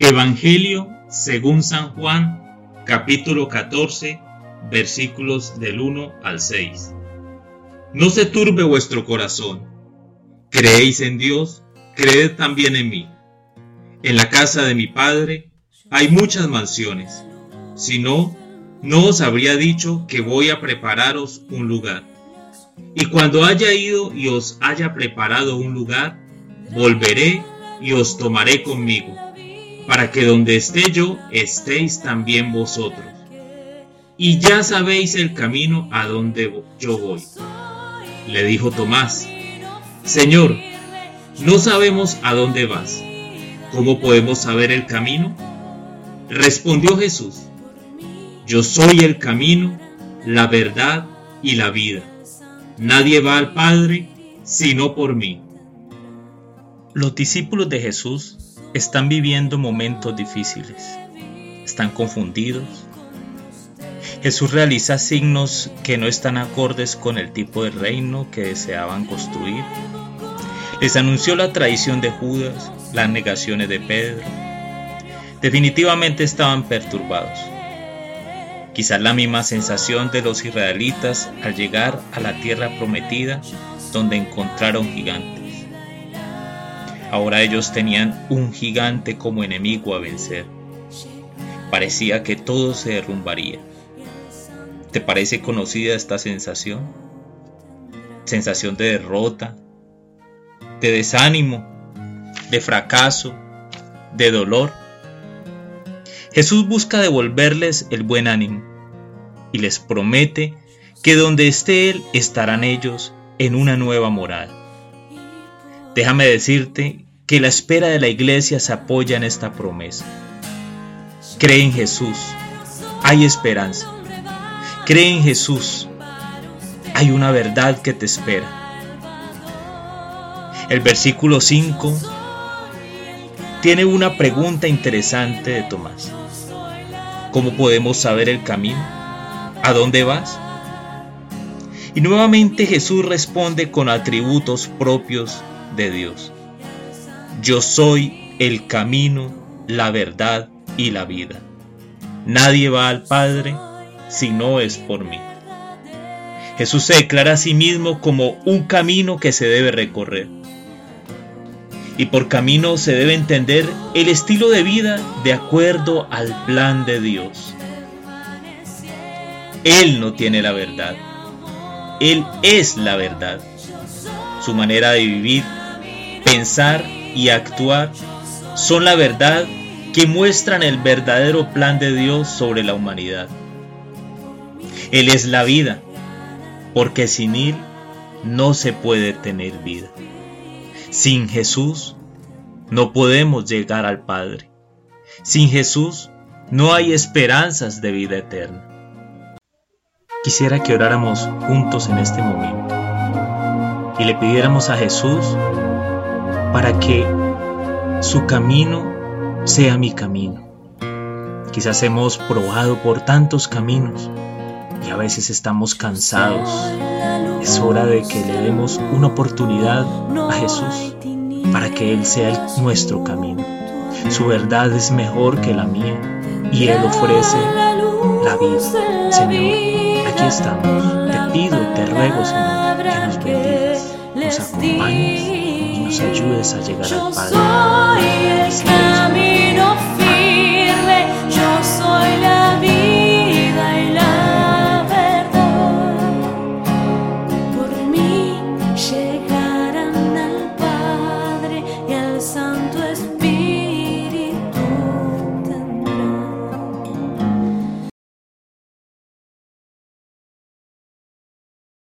Evangelio según San Juan, capítulo 14, versículos del 1 al 6. No se turbe vuestro corazón. Creéis en Dios, creed también en mí. En la casa de mi Padre hay muchas mansiones. Si no, no os habría dicho que voy a prepararos un lugar. Y cuando haya ido y os haya preparado un lugar, volveré y os tomaré conmigo para que donde esté yo estéis también vosotros. Y ya sabéis el camino a donde yo voy. Le dijo Tomás, Señor, no sabemos a dónde vas. ¿Cómo podemos saber el camino? Respondió Jesús, Yo soy el camino, la verdad y la vida. Nadie va al Padre sino por mí. Los discípulos de Jesús están viviendo momentos difíciles, están confundidos. Jesús realiza signos que no están acordes con el tipo de reino que deseaban construir. Les anunció la traición de Judas, las negaciones de Pedro. Definitivamente estaban perturbados. Quizás la misma sensación de los israelitas al llegar a la tierra prometida donde encontraron gigantes. Ahora ellos tenían un gigante como enemigo a vencer. Parecía que todo se derrumbaría. ¿Te parece conocida esta sensación? Sensación de derrota, de desánimo, de fracaso, de dolor. Jesús busca devolverles el buen ánimo y les promete que donde esté Él estarán ellos en una nueva morada. Déjame decirte que la espera de la iglesia se apoya en esta promesa. Cree en Jesús, hay esperanza. Cree en Jesús, hay una verdad que te espera. El versículo 5 tiene una pregunta interesante de Tomás. ¿Cómo podemos saber el camino? ¿A dónde vas? Y nuevamente Jesús responde con atributos propios de Dios. Yo soy el camino, la verdad y la vida. Nadie va al Padre si no es por mí. Jesús se declara a sí mismo como un camino que se debe recorrer. Y por camino se debe entender el estilo de vida de acuerdo al plan de Dios. Él no tiene la verdad. Él es la verdad. Su manera de vivir, pensar y actuar son la verdad que muestran el verdadero plan de Dios sobre la humanidad. Él es la vida, porque sin Él no se puede tener vida. Sin Jesús no podemos llegar al Padre. Sin Jesús no hay esperanzas de vida eterna. Quisiera que oráramos juntos en este momento y le pidiéramos a Jesús para que su camino sea mi camino. Quizás hemos probado por tantos caminos y a veces estamos cansados. Es hora de que le demos una oportunidad a Jesús para que Él sea nuestro camino. Su verdad es mejor que la mía y Él ofrece la vida. Señor, aquí estamos. Te pido, te ruego, Señor, que nos bendigas, nos acompañes ayudes a llegar al Padre.